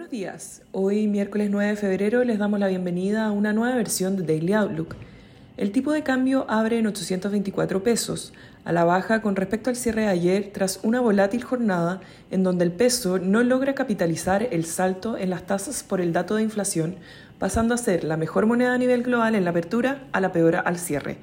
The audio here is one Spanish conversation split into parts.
Buenos días. Hoy, miércoles 9 de febrero, les damos la bienvenida a una nueva versión de Daily Outlook. El tipo de cambio abre en 824 pesos, a la baja con respecto al cierre de ayer tras una volátil jornada en donde el peso no logra capitalizar el salto en las tasas por el dato de inflación, pasando a ser la mejor moneda a nivel global en la apertura a la peor al cierre.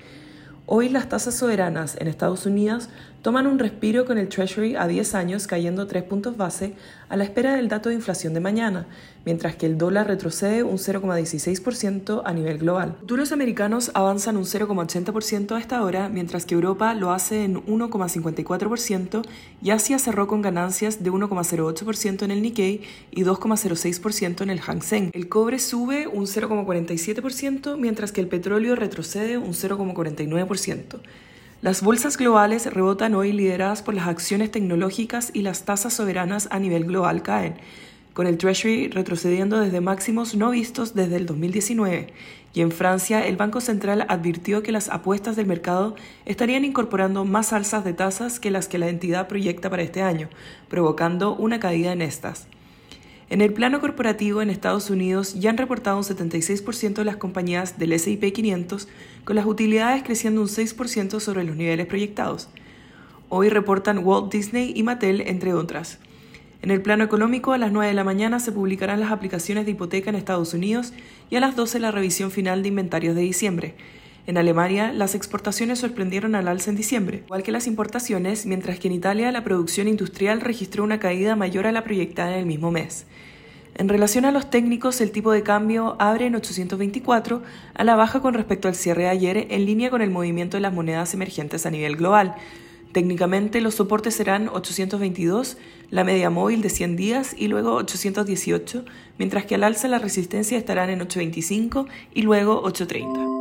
Hoy las tasas soberanas en Estados Unidos toman un respiro con el Treasury a 10 años cayendo 3 puntos base a la espera del dato de inflación de mañana, mientras que el dólar retrocede un 0,16% a nivel global. Futuros americanos avanzan un 0,80% a esta hora, mientras que Europa lo hace en 1,54% y Asia cerró con ganancias de 1,08% en el Nikkei y 2,06% en el Hang Seng. El cobre sube un 0,47%, mientras que el petróleo retrocede un 0,49%. Las bolsas globales rebotan hoy lideradas por las acciones tecnológicas y las tasas soberanas a nivel global caen, con el Treasury retrocediendo desde máximos no vistos desde el 2019. Y en Francia, el Banco Central advirtió que las apuestas del mercado estarían incorporando más alzas de tasas que las que la entidad proyecta para este año, provocando una caída en estas. En el plano corporativo en Estados Unidos ya han reportado un 76% de las compañías del S&P 500, con las utilidades creciendo un 6% sobre los niveles proyectados. Hoy reportan Walt Disney y Mattel, entre otras. En el plano económico, a las 9 de la mañana se publicarán las aplicaciones de hipoteca en Estados Unidos y a las 12 la revisión final de inventarios de diciembre. En Alemania, las exportaciones sorprendieron al alza en diciembre, igual que las importaciones, mientras que en Italia la producción industrial registró una caída mayor a la proyectada en el mismo mes. En relación a los técnicos, el tipo de cambio abre en 824 a la baja con respecto al cierre de ayer, en línea con el movimiento de las monedas emergentes a nivel global. Técnicamente, los soportes serán 822, la media móvil de 100 días y luego 818, mientras que al alza la resistencia estarán en 825 y luego 830.